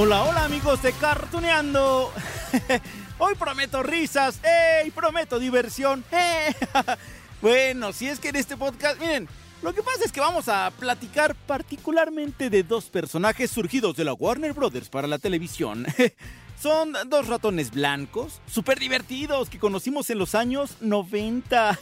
Hola, hola amigos de Cartuneando. Hoy prometo risas, ¡ey! Prometo diversión. Bueno, si es que en este podcast, miren, lo que pasa es que vamos a platicar particularmente de dos personajes surgidos de la Warner Brothers para la televisión. Son dos ratones blancos, súper divertidos, que conocimos en los años 90.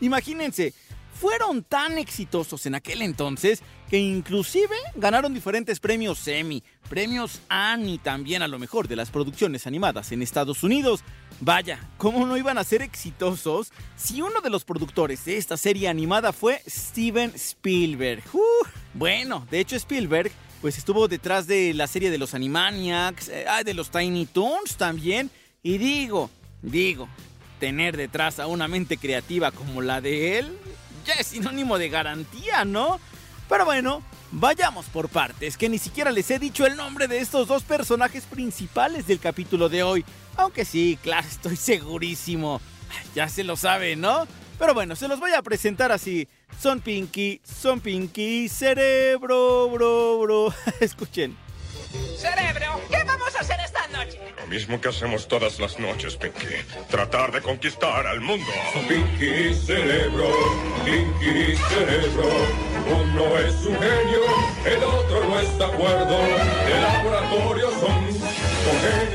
Imagínense, fueron tan exitosos en aquel entonces que inclusive ganaron diferentes premios Emmy, premios Annie también a lo mejor de las producciones animadas en Estados Unidos. Vaya, ¿cómo no iban a ser exitosos si uno de los productores de esta serie animada fue Steven Spielberg? Uh, bueno, de hecho Spielberg pues estuvo detrás de la serie de los Animaniacs, eh, de los Tiny Toons también. Y digo, digo, tener detrás a una mente creativa como la de él ya es sinónimo de garantía, ¿no? Pero bueno, vayamos por partes, que ni siquiera les he dicho el nombre de estos dos personajes principales del capítulo de hoy. Aunque sí, claro, estoy segurísimo. Ya se lo sabe, ¿no? Pero bueno, se los voy a presentar así. Son Pinky, son Pinky, cerebro, bro, bro. Escuchen. Cerebro, ¿qué vamos a hacer esta noche? Lo mismo que hacemos todas las noches, Pinky. Tratar de conquistar al mundo. Pinky Cerebro, Pinky Cerebro. Uno es un genio, el otro no está acuerdo. De laboratorio son, con genes.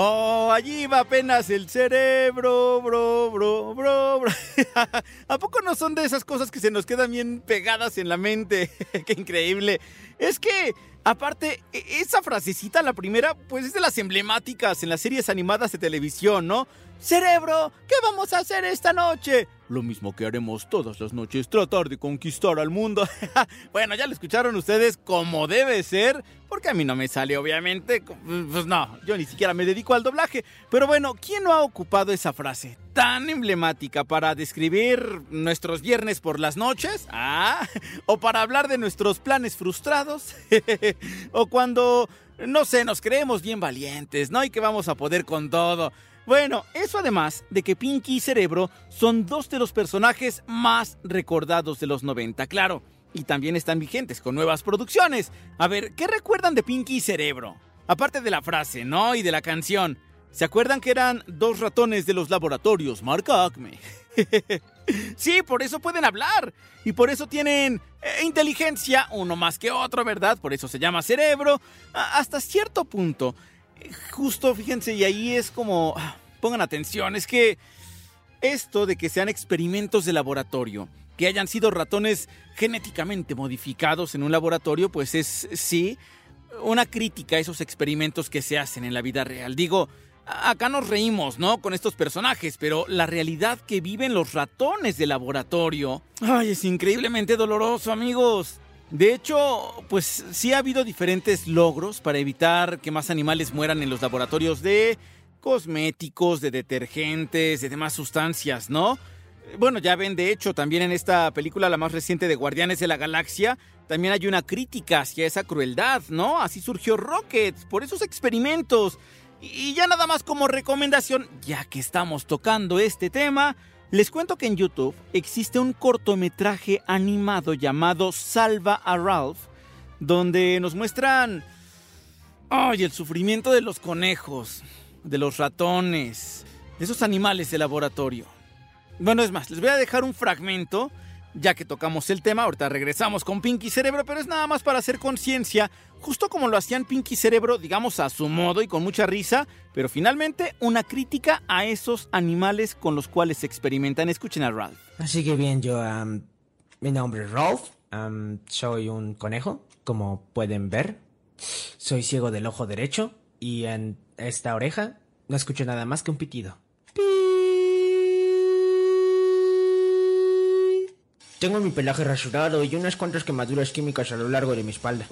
Oh, allí va apenas el cerebro, bro, bro, bro, bro. ¿A poco no son de esas cosas que se nos quedan bien pegadas en la mente? ¡Qué increíble! Es que, aparte, e- esa frasecita, la primera, pues es de las emblemáticas en las series animadas de televisión, ¿no? Cerebro, ¿qué vamos a hacer esta noche? Lo mismo que haremos todas las noches, tratar de conquistar al mundo. bueno, ya lo escucharon ustedes como debe ser, porque a mí no me sale, obviamente. Pues no, yo ni siquiera me dedico al doblaje. Pero bueno, ¿quién no ha ocupado esa frase tan emblemática para describir nuestros viernes por las noches? Ah, o para hablar de nuestros planes frustrados. o cuando, no sé, nos creemos bien valientes, ¿no? Y que vamos a poder con todo. Bueno, eso además de que Pinky y Cerebro son dos de los personajes más recordados de los 90, claro. Y también están vigentes con nuevas producciones. A ver, ¿qué recuerdan de Pinky y Cerebro? Aparte de la frase, ¿no? Y de la canción. ¿Se acuerdan que eran dos ratones de los laboratorios marca Acme? sí, por eso pueden hablar. Y por eso tienen eh, inteligencia, uno más que otro, ¿verdad? Por eso se llama cerebro. Hasta cierto punto. Justo, fíjense, y ahí es como... ah, Pongan atención, es que esto de que sean experimentos de laboratorio, que hayan sido ratones genéticamente modificados en un laboratorio, pues es, sí, una crítica a esos experimentos que se hacen en la vida real. Digo, acá nos reímos, ¿no? Con estos personajes, pero la realidad que viven los ratones de laboratorio, ay, es increíblemente doloroso, amigos. De hecho, pues sí ha habido diferentes logros para evitar que más animales mueran en los laboratorios de cosméticos, de detergentes, de demás sustancias, ¿no? Bueno, ya ven, de hecho, también en esta película, la más reciente de Guardianes de la Galaxia, también hay una crítica hacia esa crueldad, ¿no? Así surgió Rocket, por esos experimentos. Y ya nada más como recomendación, ya que estamos tocando este tema, les cuento que en YouTube existe un cortometraje animado llamado Salva a Ralph, donde nos muestran... ¡Ay! el sufrimiento de los conejos, de los ratones, de esos animales de laboratorio. Bueno, es más, les voy a dejar un fragmento ya que tocamos el tema, ahorita regresamos con Pinky Cerebro, pero es nada más para hacer conciencia, justo como lo hacían Pinky Cerebro, digamos a su modo y con mucha risa, pero finalmente una crítica a esos animales con los cuales se experimentan. Escuchen a Ralph. Así que bien, yo, am, mi nombre es Rolf, am, soy un conejo, como pueden ver. Soy ciego del ojo derecho y en esta oreja no escucho nada más que un pitido. Tengo mi pelaje rasurado y unas cuantas quemaduras químicas a lo largo de mi espalda.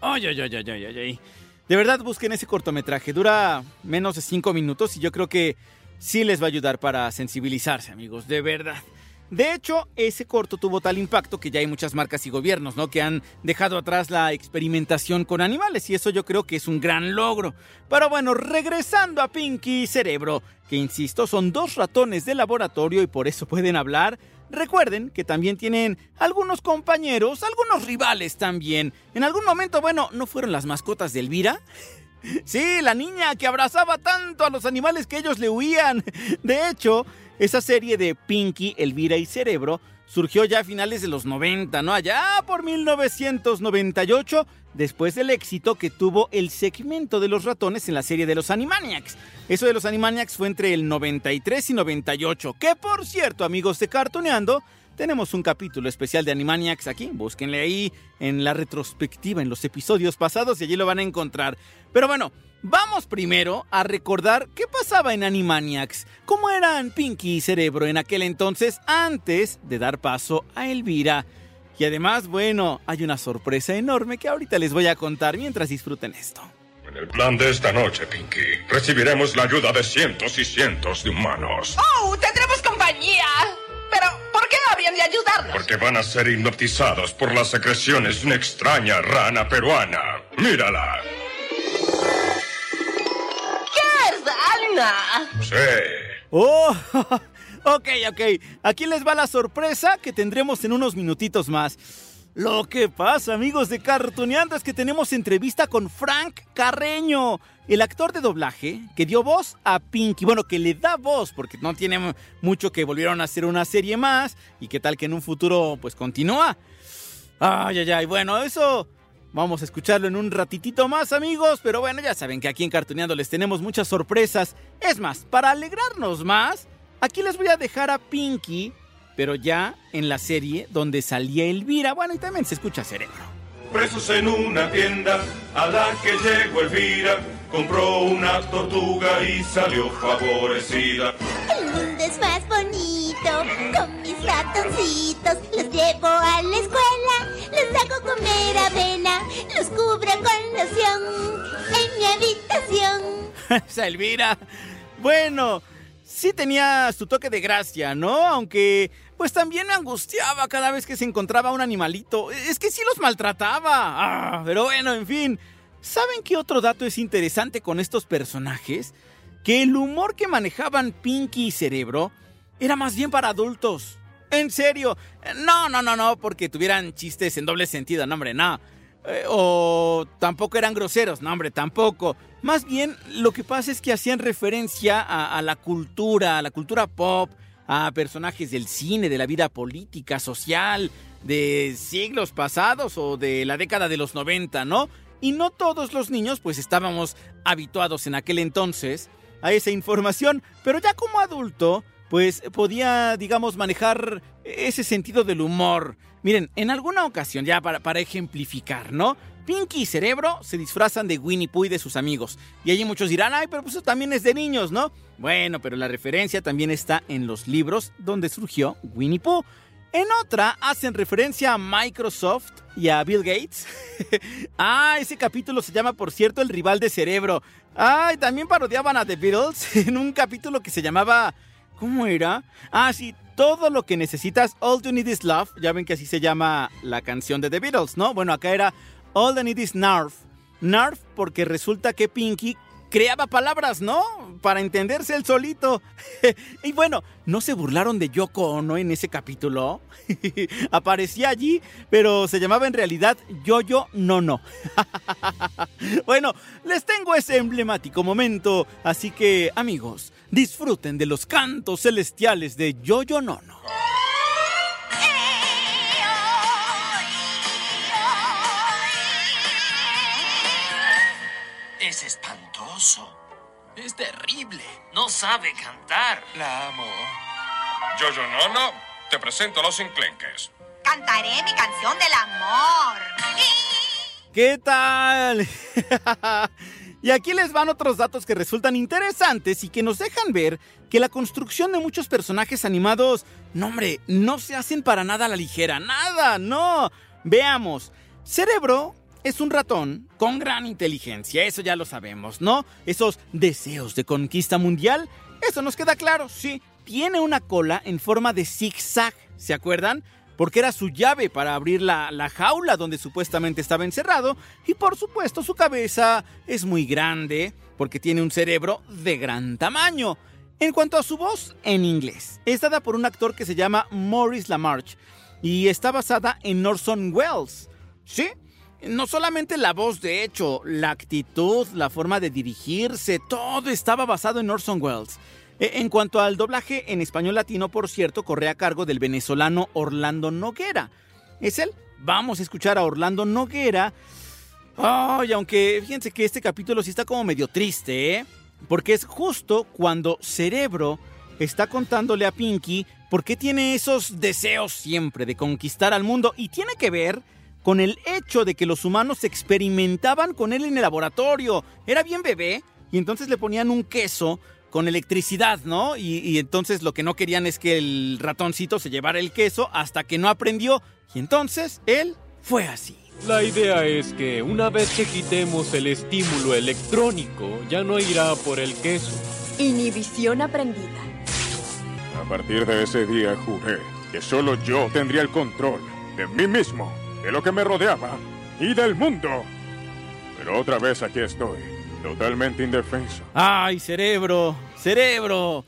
Ay, ay, ay, ay, ay, ay, ay. De verdad, busquen ese cortometraje. Dura menos de 5 minutos y yo creo que sí les va a ayudar para sensibilizarse, amigos. De verdad. De hecho, ese corto tuvo tal impacto que ya hay muchas marcas y gobiernos, ¿no? Que han dejado atrás la experimentación con animales y eso yo creo que es un gran logro. Pero bueno, regresando a Pinky Cerebro, que insisto, son dos ratones de laboratorio y por eso pueden hablar. Recuerden que también tienen algunos compañeros, algunos rivales también. En algún momento, bueno, ¿no fueron las mascotas de Elvira? Sí, la niña que abrazaba tanto a los animales que ellos le huían. De hecho, esa serie de Pinky, Elvira y Cerebro surgió ya a finales de los 90, ¿no? Allá por 1998, después del éxito que tuvo el segmento de los ratones en la serie de los Animaniacs. Eso de los Animaniacs fue entre el 93 y 98, que por cierto, amigos de Cartoneando, tenemos un capítulo especial de Animaniacs aquí, búsquenle ahí en la retrospectiva, en los episodios pasados y allí lo van a encontrar. Pero bueno, vamos primero a recordar qué pasaba en Animaniacs, cómo eran Pinky y Cerebro en aquel entonces antes de dar paso a Elvira. Y además, bueno, hay una sorpresa enorme que ahorita les voy a contar mientras disfruten esto. En el plan de esta noche, Pinky, recibiremos la ayuda de cientos y cientos de humanos. ¡Oh! ¡Tendremos Porque van a ser hipnotizados por las secreciones de una extraña rana peruana. ¡Mírala! ¿Qué es Dana? Sí. Oh, ok, ok. Aquí les va la sorpresa que tendremos en unos minutitos más. Lo que pasa, amigos de Cartoneando, es que tenemos entrevista con Frank Carreño, el actor de doblaje que dio voz a Pinky. Bueno, que le da voz, porque no tiene mucho que volvieron a hacer una serie más. Y qué tal que en un futuro, pues continúa. Ay, ay, ay. Bueno, eso vamos a escucharlo en un ratitito más, amigos. Pero bueno, ya saben que aquí en Cartoneando les tenemos muchas sorpresas. Es más, para alegrarnos más, aquí les voy a dejar a Pinky pero ya en la serie donde salía Elvira, bueno, y también se escucha Cerebro. Presos en una tienda a la que llegó Elvira, compró una tortuga y salió favorecida. El mundo es más bonito con mis ratoncitos. Los llevo a la escuela, les hago comer avena, los cubro con loción en mi habitación. Esa Elvira. Bueno, sí tenía su toque de gracia, ¿no? Aunque pues también me angustiaba cada vez que se encontraba un animalito. Es que sí los maltrataba. Ah, pero bueno, en fin. ¿Saben qué otro dato es interesante con estos personajes? Que el humor que manejaban Pinky y Cerebro era más bien para adultos. En serio. No, no, no, no, porque tuvieran chistes en doble sentido, no, hombre, no. Eh, o tampoco eran groseros, no, hombre, tampoco. Más bien, lo que pasa es que hacían referencia a, a la cultura, a la cultura pop, a personajes del cine, de la vida política, social, de siglos pasados o de la década de los 90, ¿no? Y no todos los niños pues estábamos habituados en aquel entonces a esa información, pero ya como adulto pues podía, digamos, manejar ese sentido del humor. Miren, en alguna ocasión, ya para, para ejemplificar, ¿no? Pinky y Cerebro se disfrazan de Winnie Pooh y de sus amigos. Y allí muchos dirán, ay, pero pues eso también es de niños, ¿no? Bueno, pero la referencia también está en los libros donde surgió Winnie Pooh. En otra hacen referencia a Microsoft y a Bill Gates. ah, ese capítulo se llama, por cierto, El rival de Cerebro. Ay, también parodiaban a The Beatles en un capítulo que se llamaba... ¿Cómo era? Ah, sí, todo lo que necesitas, All You Need Is Love. Ya ven que así se llama la canción de The Beatles, ¿no? Bueno, acá era All I Need Is Narf. Narf porque resulta que Pinky creaba palabras, ¿no? Para entenderse él solito. y bueno, ¿no se burlaron de Yoko Ono en ese capítulo? Aparecía allí, pero se llamaba en realidad Yoyo Nono. bueno, les tengo ese emblemático momento, así que amigos, disfruten de los cantos celestiales de Yoyo Nono. Eh, oh, eh, oh, eh. Es es terrible. No sabe cantar. La amo. Yo, yo, no, no. Te presento a los enclenques. Cantaré mi canción del amor. ¿Qué tal? y aquí les van otros datos que resultan interesantes y que nos dejan ver que la construcción de muchos personajes animados, no hombre, no se hacen para nada a la ligera, nada, no. Veamos, Cerebro es un ratón con gran inteligencia, eso ya lo sabemos, ¿no? Esos deseos de conquista mundial, eso nos queda claro, sí. Tiene una cola en forma de zigzag, ¿se acuerdan? Porque era su llave para abrir la, la, jaula donde supuestamente estaba encerrado. Y por supuesto su cabeza es muy grande, porque tiene un cerebro de gran tamaño. En cuanto a su voz, en inglés, es dada por un actor que se llama Maurice LaMarche y está basada en Orson Welles. ¿Sí? No solamente la voz, de hecho, la actitud, la forma de dirigirse, todo estaba basado en Orson Welles. E, En cuanto al doblaje en español latino, por cierto, corre a cargo del venezolano Orlando Noguera. ¿Es él? Vamos a escuchar a Orlando Noguera. Ay, aunque fíjense que este capítulo sí está como medio triste, ¿eh? Porque es justo cuando Cerebro está contándole a Pinky por qué tiene esos deseos siempre de conquistar al mundo y tiene que ver con el hecho de que los humanos experimentaban con él en el laboratorio. Era bien bebé y entonces le ponían un queso con electricidad, ¿no? Y, y, entonces lo que no querían es que el ratoncito se llevara el queso hasta que no aprendió. Y entonces él fue así. La idea es que una vez que quitemos el estímulo electrónico, ya no irá por el queso. Inhibición aprendida. A partir de ese día juré que solo yo tendría el control de mí mismo, de lo que me rodeaba y del mundo. Pero otra vez aquí estoy, totalmente indefenso. Ay, cerebro, cerebro.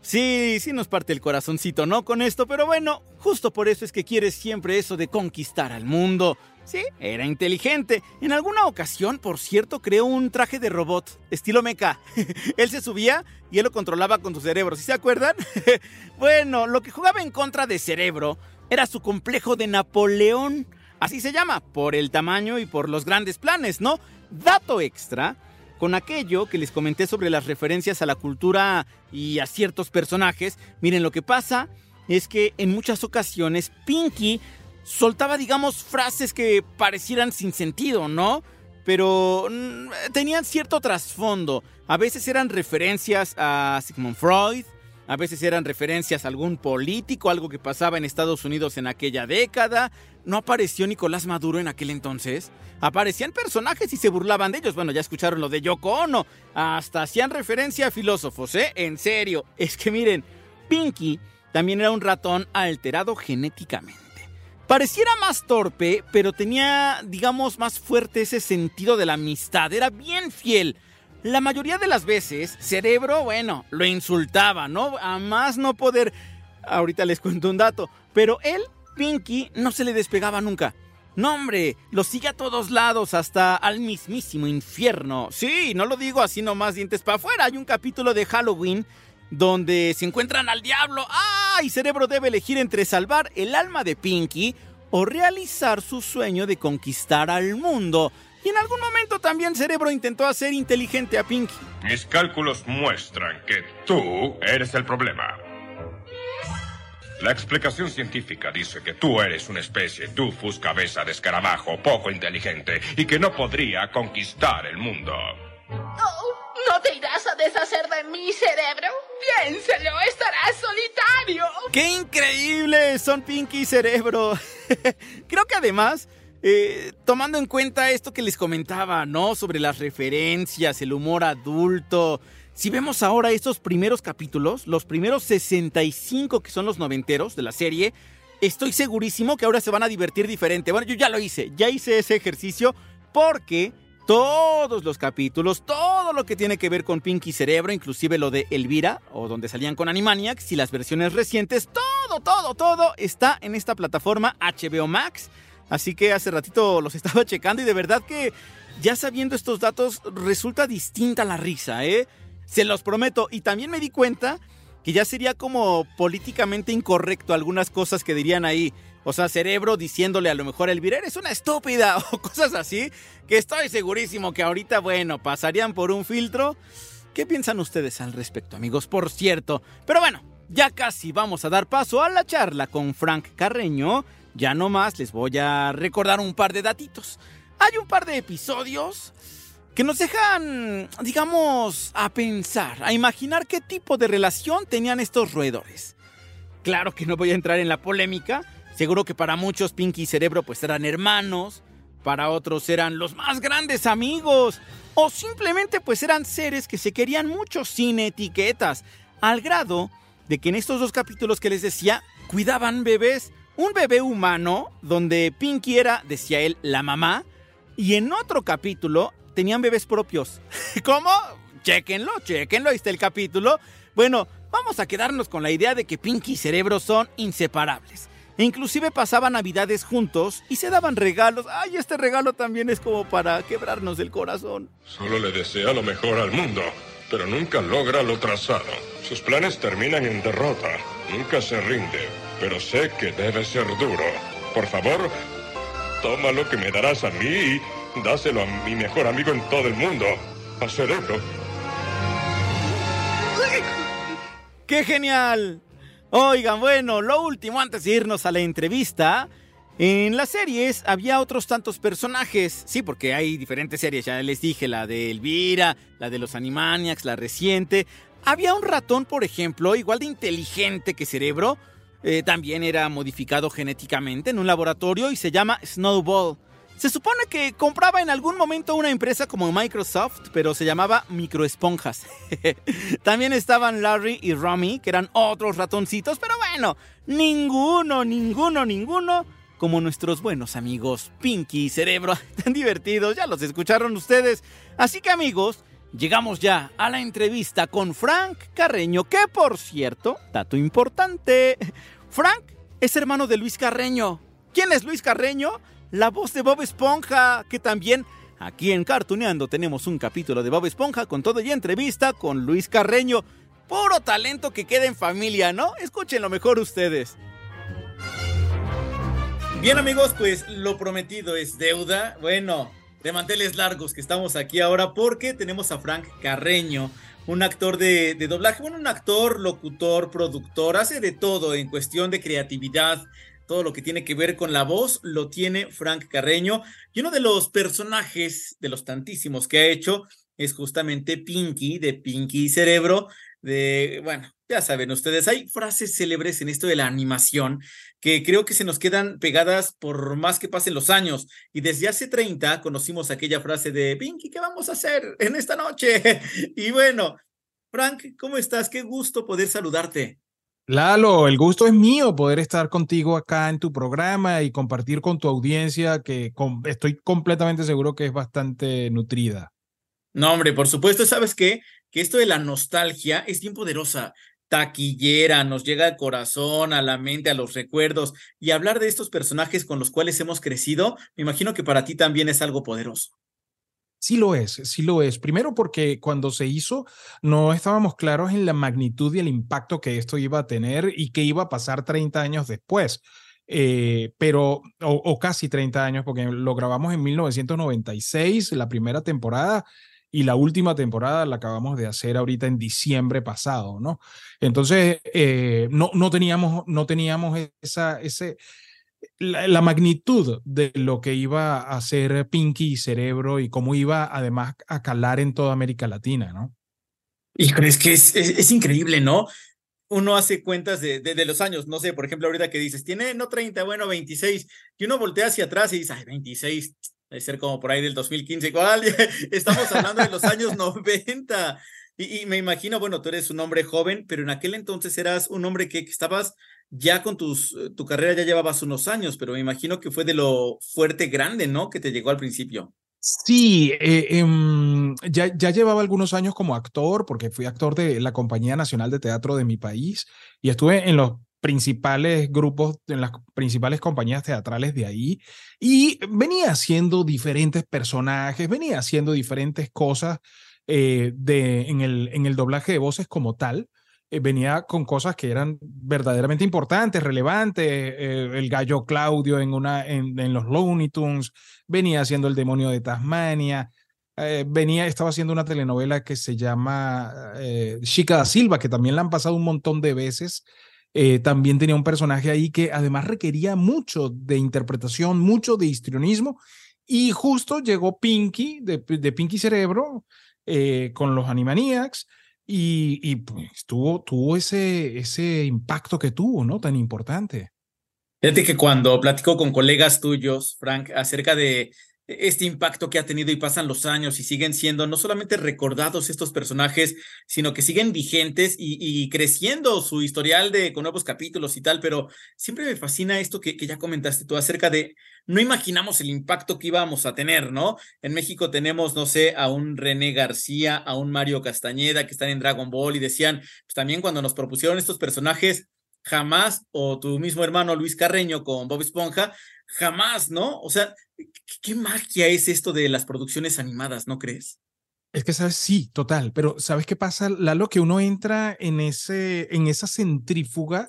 Sí, sí nos parte el corazoncito, ¿no? Con esto, pero bueno, justo por eso es que quieres siempre eso de conquistar al mundo. Sí, era inteligente. En alguna ocasión, por cierto, creó un traje de robot, estilo mecha. él se subía y él lo controlaba con su cerebro, ¿sí se acuerdan? bueno, lo que jugaba en contra de cerebro era su complejo de Napoleón. Así se llama, por el tamaño y por los grandes planes, ¿no? Dato extra, con aquello que les comenté sobre las referencias a la cultura y a ciertos personajes, miren, lo que pasa es que en muchas ocasiones Pinky soltaba, digamos, frases que parecieran sin sentido, ¿no? Pero mm, tenían cierto trasfondo. A veces eran referencias a Sigmund Freud, a veces eran referencias a algún político, algo que pasaba en Estados Unidos en aquella década. ¿No apareció Nicolás Maduro en aquel entonces? Aparecían personajes y se burlaban de ellos. Bueno, ya escucharon lo de Yoko Ono. Hasta hacían referencia a filósofos, ¿eh? En serio. Es que miren, Pinky también era un ratón alterado genéticamente. Pareciera más torpe, pero tenía, digamos, más fuerte ese sentido de la amistad. Era bien fiel. La mayoría de las veces, Cerebro, bueno, lo insultaba, ¿no? A más no poder... Ahorita les cuento un dato. Pero él, Pinky, no se le despegaba nunca. No, hombre, lo sigue a todos lados, hasta al mismísimo infierno. Sí, no lo digo así nomás dientes para afuera. Hay un capítulo de Halloween donde se encuentran al diablo. ¡Ah! Y Cerebro debe elegir entre salvar el alma de Pinky o realizar su sueño de conquistar al mundo. Y en algún momento también Cerebro intentó hacer inteligente a Pinky. Mis cálculos muestran que tú eres el problema. La explicación científica dice que tú eres una especie dufus cabeza de escarabajo poco inteligente y que no podría conquistar el mundo. Oh, ¿No te irás a deshacer de mi cerebro? Piénselo, estarás solitario. ¡Qué increíble son Pinky y Cerebro! Creo que además, eh, tomando en cuenta esto que les comentaba, ¿no? Sobre las referencias, el humor adulto. Si vemos ahora estos primeros capítulos, los primeros 65 que son los noventeros de la serie, estoy segurísimo que ahora se van a divertir diferente. Bueno, yo ya lo hice, ya hice ese ejercicio porque todos los capítulos, todo lo que tiene que ver con Pinky Cerebro, inclusive lo de Elvira, o donde salían con Animaniacs y las versiones recientes, todo, todo, todo está en esta plataforma HBO Max. Así que hace ratito los estaba checando y de verdad que ya sabiendo estos datos resulta distinta la risa, ¿eh? Se los prometo. Y también me di cuenta que ya sería como políticamente incorrecto algunas cosas que dirían ahí. O sea, cerebro diciéndole a lo mejor a Elvira, eres una estúpida o cosas así, que estoy segurísimo que ahorita, bueno, pasarían por un filtro. ¿Qué piensan ustedes al respecto, amigos? Por cierto. Pero bueno, ya casi vamos a dar paso a la charla con Frank Carreño. Ya no más les voy a recordar un par de datitos. Hay un par de episodios que nos dejan, digamos, a pensar, a imaginar qué tipo de relación tenían estos roedores. Claro que no voy a entrar en la polémica. Seguro que para muchos Pinky y Cerebro pues eran hermanos, para otros eran los más grandes amigos, o simplemente pues eran seres que se querían mucho sin etiquetas, al grado de que en estos dos capítulos que les decía, cuidaban bebés. Un bebé humano, donde Pinky era, decía él, la mamá, y en otro capítulo tenían bebés propios. ¿Cómo? Chequenlo, chequenlo, ahí está el capítulo. Bueno, vamos a quedarnos con la idea de que Pinky y Cerebro son inseparables. Inclusive pasaban navidades juntos y se daban regalos. Ay, este regalo también es como para quebrarnos el corazón. Solo le desea lo mejor al mundo, pero nunca logra lo trazado. Sus planes terminan en derrota. Nunca se rinde, pero sé que debe ser duro. Por favor, toma lo que me darás a mí y dáselo a mi mejor amigo en todo el mundo, a Cerebro. ¡Qué genial! Oigan, bueno, lo último antes de irnos a la entrevista. En las series había otros tantos personajes, sí, porque hay diferentes series, ya les dije, la de Elvira, la de los Animaniacs, la reciente. Había un ratón, por ejemplo, igual de inteligente que Cerebro, eh, también era modificado genéticamente en un laboratorio y se llama Snowball. Se supone que compraba en algún momento una empresa como Microsoft, pero se llamaba Microesponjas. También estaban Larry y Romy, que eran otros ratoncitos, pero bueno, ninguno, ninguno, ninguno como nuestros buenos amigos Pinky y Cerebro, tan divertidos, ya los escucharon ustedes. Así que amigos, llegamos ya a la entrevista con Frank Carreño, que por cierto, dato importante, Frank es hermano de Luis Carreño. ¿Quién es Luis Carreño? La voz de Bob Esponja, que también aquí en Cartuneando tenemos un capítulo de Bob Esponja con todo y entrevista con Luis Carreño. Puro talento que queda en familia, ¿no? Escúchenlo mejor ustedes. Bien amigos, pues lo prometido es deuda. Bueno, de manteles largos que estamos aquí ahora porque tenemos a Frank Carreño, un actor de, de, doblaje, bueno, un actor, locutor, productor, hace de todo en cuestión de creatividad, todo lo que tiene que ver con la voz lo tiene Frank Carreño. Y uno de los personajes, de los tantísimos que ha hecho, es justamente Pinky, de Pinky Cerebro, de, bueno, ya saben ustedes, hay frases célebres en esto de la animación que creo que se nos quedan pegadas por más que pasen los años. Y desde hace 30 conocimos aquella frase de Pinky, ¿qué vamos a hacer en esta noche? Y bueno, Frank, ¿cómo estás? Qué gusto poder saludarte. Lalo, el gusto es mío poder estar contigo acá en tu programa y compartir con tu audiencia que estoy completamente seguro que es bastante nutrida. No, hombre, por supuesto, ¿sabes qué? Que esto de la nostalgia es bien poderosa, taquillera, nos llega al corazón, a la mente, a los recuerdos, y hablar de estos personajes con los cuales hemos crecido, me imagino que para ti también es algo poderoso. Sí lo es, sí lo es. Primero porque cuando se hizo no estábamos claros en la magnitud y el impacto que esto iba a tener y que iba a pasar 30 años después. Eh, pero, o, casi 30 años, porque lo grabamos en 1996, la primera temporada, y la última temporada la acabamos de hacer ahorita en diciembre pasado, ¿no? Entonces, eh, no, no, teníamos, no teníamos esa, ese, la, magnitud de lo que iba a hacer Pinky y Cerebro y cómo iba además a calar en toda América Latina, ¿no? Y crees que es, es, increíble, ¿no? Uno hace cuentas de, de, los años, no sé, por ejemplo, ahorita que dices, tiene no 30, bueno, 26, y uno voltea hacia atrás y dice, ay, 26, debe ser como por ahí del 2015, igual, estamos hablando de los años 90. Y, y, me imagino, bueno, tú eres un hombre joven, pero en aquel entonces eras un hombre que, que estabas ya con tus, eh, tu carrera ya llevabas unos años, pero me imagino que fue de lo fuerte grande, ¿no? Que te llegó al principio. Sí, eh, eh, ya, ya llevaba algunos años como actor, porque fui actor de la Compañía Nacional de Teatro de mi país y estuve en los principales grupos, en las principales compañías teatrales de ahí y venía haciendo diferentes personajes, venía haciendo diferentes cosas eh, de, en, el, en el doblaje de voces como tal. Eh, venía con cosas que eran verdaderamente importantes, relevantes. eh, el gallo Claudio en, una, en, los Looney Tunes, venía haciendo El demonio de Tasmania, eh, venía, estaba haciendo una telenovela que se llama Chica da Silva, que también la han pasado un montón de veces. También tenía un personaje ahí que además requería mucho de interpretación, mucho de histrionismo. Y justo llegó Pinky, de, de Pinky Cerebro, con los Animaniacs. Y, pues tuvo, tuvo ese, ese impacto que tuvo, ¿no? Tan importante. Fíjate que cuando platico con colegas tuyos, Frank, acerca de este impacto que ha tenido y pasan los años y siguen siendo no solamente recordados estos personajes, sino que siguen vigentes y, y creciendo su historial de con nuevos capítulos y tal, pero siempre me fascina esto que, que ya comentaste tú acerca de no imaginamos el impacto que íbamos a tener, ¿no? En México tenemos, no sé, a un René García, a un Mario Castañeda que están en Dragon Ball y decían, pues también cuando nos propusieron estos personajes, jamás, o tu mismo hermano Luis Carreño con Bob Esponja, jamás, ¿no? O sea, ¿qué, magia es esto de las producciones animadas, ¿no crees? Es que, ¿sabes? Sí, total. Pero ¿sabes qué pasa, Lalo? Que uno entra en, ese, en esa centrífuga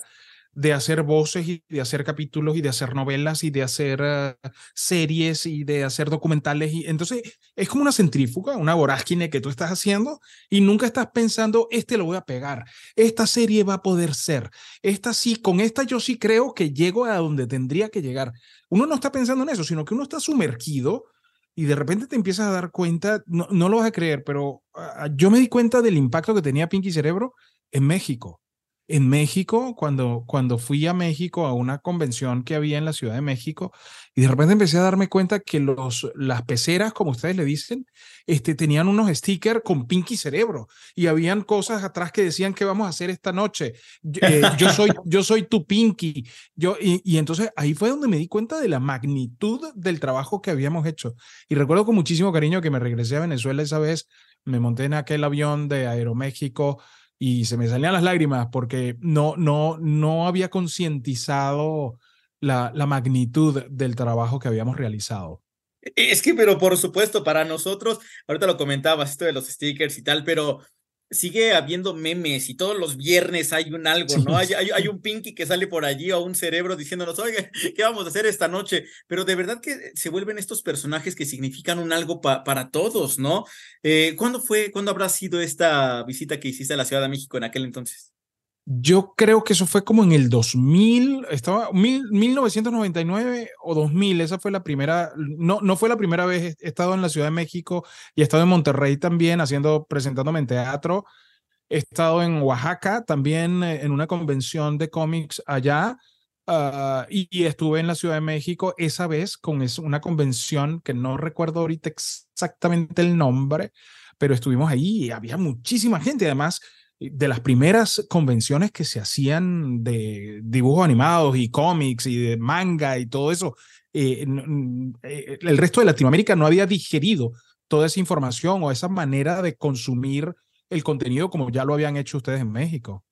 de hacer voces y de hacer capítulos y de hacer novelas y de hacer uh, series y de hacer documentales. Y entonces es como una centrífuga, una vorágine que tú estás haciendo y nunca estás pensando, este lo voy a pegar, esta serie va a poder ser, esta sí, con esta yo sí creo que llego a donde tendría que llegar. Uno no está pensando en eso, sino que uno está sumergido y de repente te empiezas a dar cuenta, no, no lo vas a creer, pero uh, yo me di cuenta del impacto que tenía Pinky Cerebro en México en México, cuando, cuando fui a México a una convención que había en la Ciudad de México, y de repente empecé a darme cuenta que los, las peceras, como ustedes le dicen, este, tenían unos stickers con Pinky Cerebro, y habían cosas atrás que decían que vamos a hacer esta noche. Yo, eh, yo soy, yo soy tu Pinky. Yo, y, y entonces ahí fue donde me di cuenta de la magnitud del trabajo que habíamos hecho. Y recuerdo con muchísimo cariño que me regresé a Venezuela esa vez, me monté en aquel avión de Aeroméxico y se me salían las lágrimas porque no, no, no había concientizado la, la magnitud del trabajo que habíamos realizado. Es que, pero por supuesto, para nosotros, ahorita lo comentabas, esto de los stickers y tal, pero sigue habiendo memes y todos los viernes hay un algo, ¿no? Hay, hay, hay, un Pinky que sale por allí o un cerebro diciéndonos, oye, ¿qué vamos a hacer esta noche? Pero de verdad que se vuelven estos personajes que significan un algo pa para todos, ¿no? Eh, ¿Cuándo fue, cuándo habrá sido esta visita que hiciste a la Ciudad de México en aquel entonces? Yo creo que eso fue como en el 2000, estaba mil, 1999 o 2000, esa fue la primera, no, no fue la primera vez, he estado en la Ciudad de México y he estado en Monterrey también haciendo, presentándome en teatro, he estado en Oaxaca también eh, en una convención de cómics allá uh, y, y, estuve en la Ciudad de México esa vez con una convención que no recuerdo ahorita exactamente el nombre, pero estuvimos ahí y había muchísima gente, además de las primeras convenciones que se hacían de dibujos animados y cómics y de manga y todo eso, eh, el resto de Latinoamérica no había digerido toda esa información o esa manera de consumir el contenido como ya lo habían hecho ustedes en México.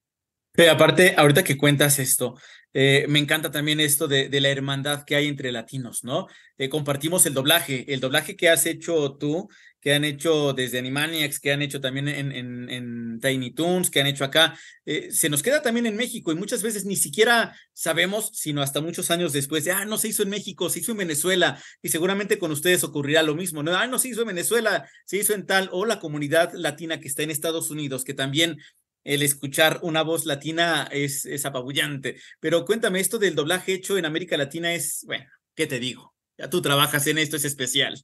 Pero aparte, ahorita que cuentas esto, eh, me encanta también esto de, la hermandad que hay entre latinos, ¿no? Eh, compartimos el doblaje, el doblaje que has hecho tú, que han hecho desde Animaniacs, que han hecho también en, en, en Tiny Toons, que han hecho acá, eh, se nos queda también en México y muchas veces ni siquiera sabemos, sino hasta muchos años después, de, ah, no se hizo en México, se hizo en Venezuela, y seguramente con ustedes ocurrirá lo mismo, ¿no? Ah, no se hizo en Venezuela, se hizo en tal, o la comunidad latina que está en Estados Unidos, que también el escuchar una voz latina es, es apabullante. Pero cuéntame, esto del doblaje hecho en América Latina es, bueno, ¿qué te digo? Ya tú trabajas en esto, es especial.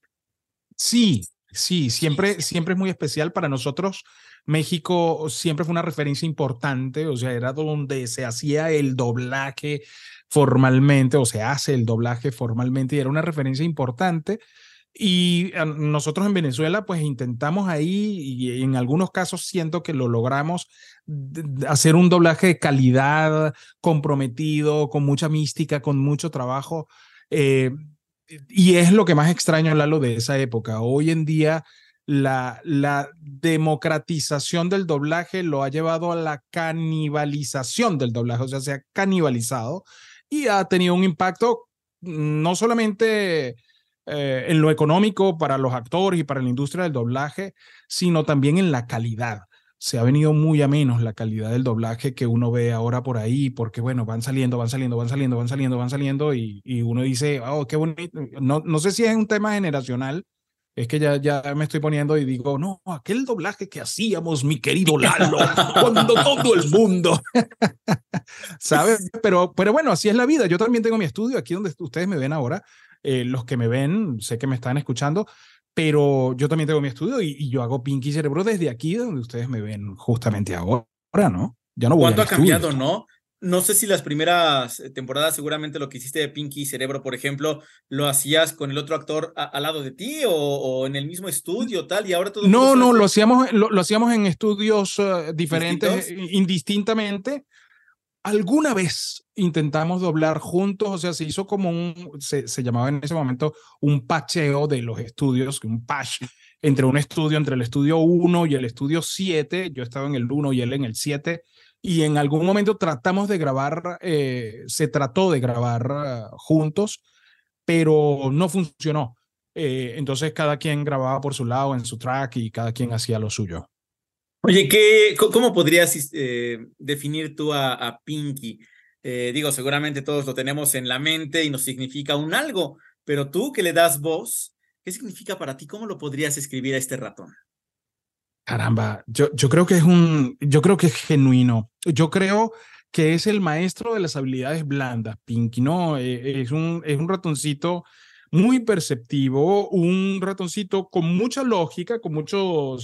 Sí, sí, siempre, siempre es muy especial para nosotros. México siempre fue una referencia importante, o sea, era donde se hacía el doblaje formalmente, o se hace el doblaje formalmente, y era una referencia importante. Y nosotros en Venezuela, pues intentamos ahí, y en algunos casos siento que lo logramos, hacer un doblaje de calidad, comprometido, con mucha mística, con mucho trabajo. Eh, y es lo que más extraño, Lalo, de esa época. Hoy en día, la, la democratización del doblaje lo ha llevado a la canibalización del doblaje, o sea, se ha canibalizado y ha tenido un impacto no solamente eh, en lo económico para los actores y para la industria del doblaje, sino también en la calidad. Se ha venido muy a menos la calidad del doblaje que uno ve ahora por ahí, porque bueno, van saliendo, van saliendo, van saliendo, van saliendo, van saliendo y, y uno dice, oh, qué bonito. No, no sé si es un tema generacional, es que ya, ya me estoy poniendo y digo, no, aquel doblaje que hacíamos, mi querido Lalo, cuando todo el mundo, ¿sabes? Pero, pero bueno, así es la vida. Yo también tengo mi estudio aquí donde ustedes me ven ahora. Eh, los que me ven, sé que me están escuchando, pero yo también tengo mi estudio y, y, yo hago Pinky Cerebro desde aquí, donde ustedes me ven justamente ahora, ¿no? Ya no voy ¿Cuánto ha cambiado, no? No sé si las primeras eh, temporadas, seguramente lo que hiciste de Pinky Cerebro, por ejemplo, lo hacías con el otro actor al lado de ti o, o, en el mismo estudio, tal, y ahora todo. No, no, lo hacíamos, lo, lo, hacíamos en estudios uh, diferentes, ¿Distintos? indistintamente. Alguna vez intentamos doblar juntos, o sea, se hizo como un, se, llamaba en ese momento un pacheo de los estudios, un patch entre un estudio, entre el estudio 1 y el estudio 7. Yo estaba en el 1 y él en el 7 y en algún momento tratamos de grabar, eh, se trató de grabar juntos, pero no funcionó. Eh, entonces cada quien grababa por su lado en su track y cada quien hacía lo suyo. Oye, ¿qué, ¿cómo podrías eh, definir tú a, Pinky? digo, seguramente todos lo tenemos en la mente y nos significa un algo, pero tú que le das voz, ¿qué significa para ti? ¿Cómo lo podrías escribir a este ratón? Caramba, yo, yo creo que es un, yo creo que es genuino. Yo creo que es el maestro de las habilidades blandas, Pinky, ¿no? Es un, es un ratoncito muy perceptivo, un ratoncito con mucha lógica, con mucho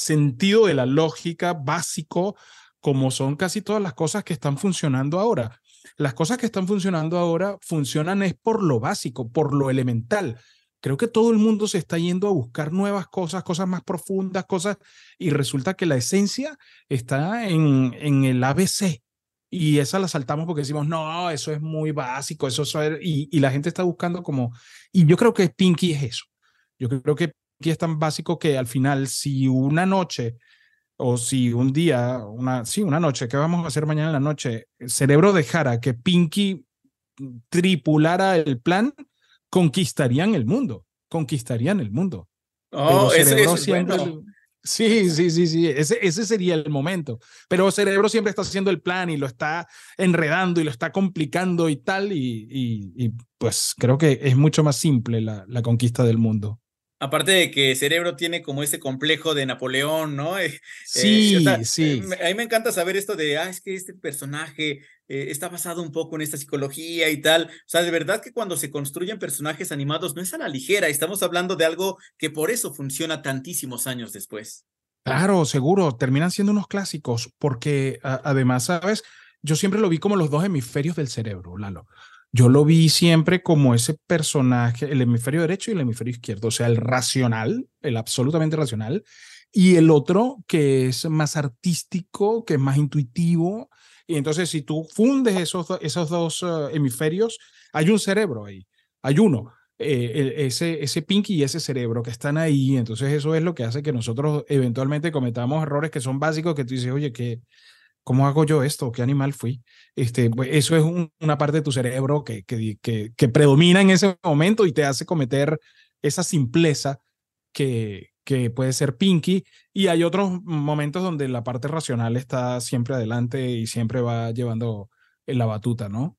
sentido de la lógica básico, como son casi todas las cosas que están funcionando ahora. Las cosas que están funcionando ahora funcionan es por lo básico, por lo elemental creo que todo el mundo se está yendo a buscar nuevas cosas, cosas más profundas, cosas, y resulta que la esencia está en, en el ABC. Y esa la saltamos porque decimos, no, eso es muy básico, eso es... Y, y la gente está buscando como... Y yo creo que Pinky es eso. Yo creo que es tan básico que al final, si una noche o si un día, una, sí, una noche, ¿qué vamos a hacer mañana en la noche? El cerebro dejara que Pinky tripulara el plan, conquistarían el mundo, conquistarían el mundo. Oh, cerebro ese, siempre... Bueno. Sí, sí, sí, sí, ese, ese sería el momento. Pero cerebro siempre está haciendo el plan y lo está enredando y lo está complicando y tal, y, y, y pues creo que es mucho más simple la, la conquista del mundo. Aparte de que Cerebro tiene como ese complejo de Napoleón, ¿no? Sí, eh, o sea, sí. A mí me encanta saber esto de, ah, es que este personaje eh, está basado un poco en esta psicología y tal. O sea, de verdad que cuando se construyen personajes animados no es a la ligera, estamos hablando de algo que por eso funciona tantísimos años después. Claro, seguro, terminan siendo unos clásicos, porque a, además, ¿sabes? Yo siempre lo vi como los dos hemisferios del cerebro, Lalo yo lo vi siempre como ese personaje, el hemisferio derecho y el hemisferio izquierdo, o sea, el racional, el absolutamente racional, y el otro que es más artístico, que es más intuitivo. Y entonces, si tú fundes esos, esos dos uh, hemisferios, hay un cerebro ahí, hay uno. Eh, ese, ese Pinky y ese cerebro que están ahí, entonces eso es lo que hace que nosotros eventualmente cometamos errores que son básicos, que tú dices, oye, que ¿cómo hago yo esto? ¿Qué animal fui? Este, eso es un, una parte de tu cerebro que, que, que, que, predomina en ese momento y te hace cometer esa simpleza que, que puede ser Pinky. Y hay otros momentos donde la parte racional está siempre adelante y siempre va llevando la batuta, ¿no?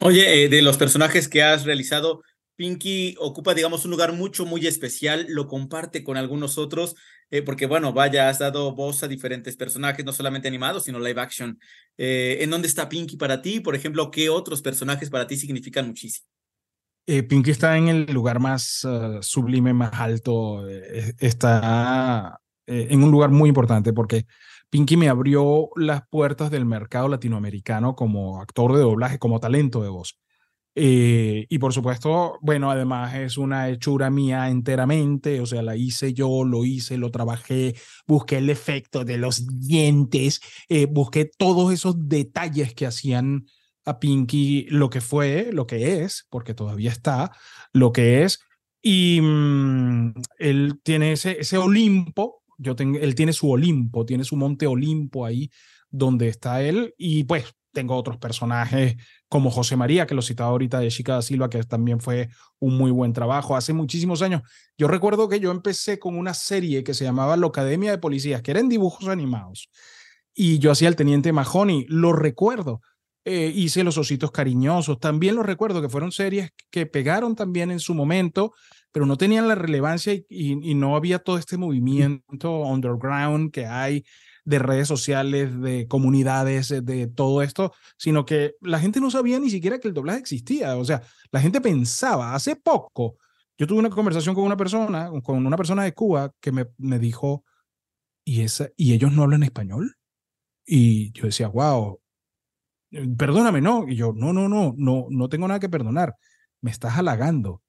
Oye, eh, de los personajes que has realizado, Pinky ocupa, digamos, un lugar mucho, muy especial, lo comparte con algunos otros, eh, porque, bueno, vaya, has dado voz a diferentes personajes, no solamente animados, sino live action. Eh, ¿En dónde está Pinky para ti? Por ejemplo, ¿qué otros personajes para ti significan muchísimo? Eh, Pinky está en el lugar más uh, sublime, más alto, está en un lugar muy importante porque Pinky me abrió las puertas del mercado latinoamericano como actor de doblaje, como talento de voz. Eh, y por supuesto, bueno, además es una hechura mía enteramente, o sea, la hice yo, lo hice, lo trabajé, busqué el efecto de los dientes, eh, busqué todos esos detalles que hacían a Pinky lo que fue, lo que es, porque todavía está, lo que es. Y mmm, él tiene ese, ese Olimpo, yo tengo, él tiene su Olimpo, tiene su monte Olimpo ahí donde está él, y pues tengo otros personajes como José María, que lo citaba ahorita de Chica da Silva, que también fue un muy buen trabajo hace muchísimos años. Yo recuerdo que yo empecé con una serie que se llamaba La Academia de Policías, que era en dibujos animados. Y yo hacía el Teniente Mahoney, lo recuerdo. Eh, hice Los Ositos Cariñosos, también lo recuerdo, que fueron series que pegaron también en su momento, pero no tenían la relevancia y, y no había todo este movimiento underground que hay de redes sociales, de comunidades, eh, de todo esto, sino que la gente no sabía ni siquiera que el doblaje existía. O sea, la gente pensaba, hace poco, yo tuve una conversación con una persona, con una persona de Cuba, que me, me dijo, ¿y, esa, ¿y ellos no hablan español? Y yo decía, wow, perdóname, no. Y yo, no, no, no, no, no tengo nada que perdonar. Me estás halagando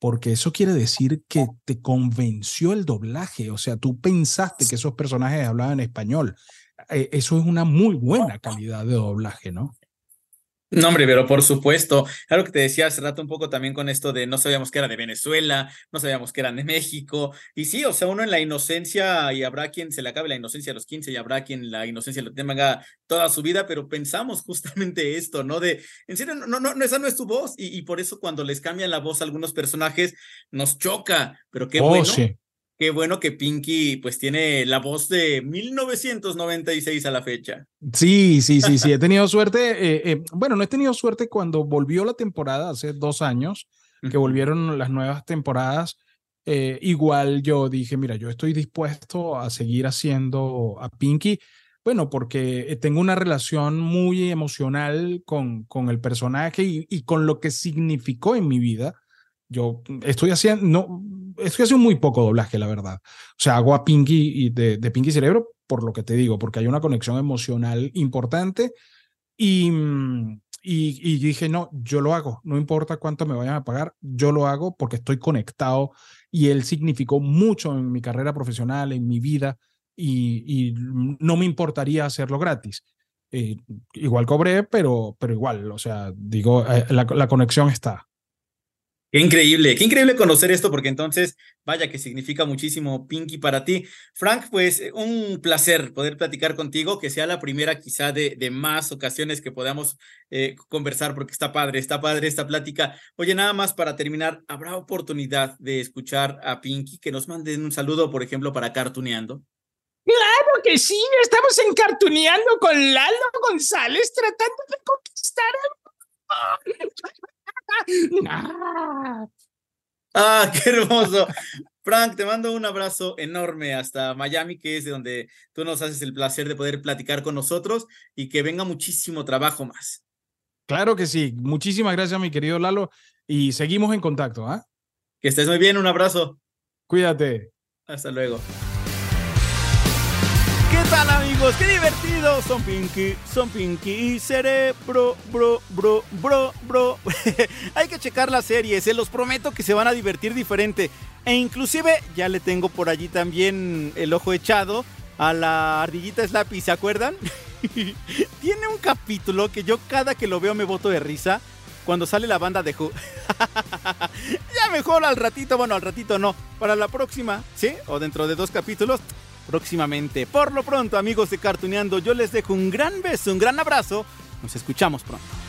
porque eso quiere decir que te convenció el doblaje, o sea, tú pensaste que esos personajes hablaban español. Eh, eso es una muy buena calidad de doblaje, ¿no? No, hombre, pero por supuesto. Algo que te decía hace rato un poco también con esto de no sabíamos que era de Venezuela, no sabíamos que eran de México. Y sí, o sea, uno en la inocencia, y habrá quien se le acabe la inocencia a los 15, y habrá quien la inocencia lo tenga toda su vida, pero pensamos justamente esto, ¿no? De, en serio, no, no, no esa no es tu voz. Y, y por eso cuando les cambian la voz a algunos personajes, nos choca. Pero qué Oh, bueno. sí. Qué bueno que Pinky pues tiene la voz de 1996 a la fecha. Sí, sí, sí, sí, he tenido suerte. eh, eh, bueno, no he tenido suerte cuando volvió la temporada hace dos años, que volvieron las nuevas temporadas. eh, igual yo dije, mira, yo estoy dispuesto a seguir haciendo a Pinky. Bueno, porque tengo una relación muy emocional con, con el personaje y, y con lo que significó en mi vida. Yo estoy haciendo, no, estoy haciendo muy poco doblaje, la verdad. O sea, hago a Pinky y de, de Pinky Cerebro por lo que te digo, porque hay una conexión emocional importante y, y, y dije, no, yo lo hago, no importa cuánto me vayan a pagar, yo lo hago porque estoy conectado y él significó mucho en mi carrera profesional, en mi vida y, y no me importaría hacerlo gratis. Eh, igual cobré, pero, pero igual, o sea, digo, eh, la, la conexión está. Qué increíble, qué increíble conocer esto, porque entonces, vaya que significa muchísimo Pinky para ti. Frank, pues eh, un placer poder platicar contigo, que sea la primera quizá de, más ocasiones que podamos eh, conversar, porque está padre, está padre esta plática. Oye, nada más para terminar, ¿habrá oportunidad de escuchar a Pinky que nos manden un saludo, por ejemplo, para Cartuneando? Claro que sí, estamos encartuneando con Lalo González tratando de conquistar al... Ah, qué hermoso. Frank, te mando un abrazo enorme hasta Miami, que es de donde tú nos haces el placer de poder platicar con nosotros y que venga muchísimo trabajo más. Claro que sí. Muchísimas gracias, mi querido Lalo. Y seguimos en contacto, ¿ah? Que estés muy bien, un abrazo. Cuídate. Hasta luego. ¿Qué tal amigos? ¡Qué divertidos! Son Pinky, son Pinky y Cerebro, bro, bro, bro, bro. Hay que checar la serie, se los prometo que se van a divertir diferente. E inclusive ya le tengo por allí también el ojo echado a la ardillita Slappy, ¿se acuerdan? Tiene un capítulo que yo cada que lo veo me boto de risa cuando sale la banda de Who. ya mejor al ratito, bueno, al ratito no, para la próxima, ¿sí? O dentro de dos capítulos, próximamente. Por lo pronto, amigos de Cartuneando, yo les dejo un gran beso, un gran abrazo. Nos escuchamos pronto.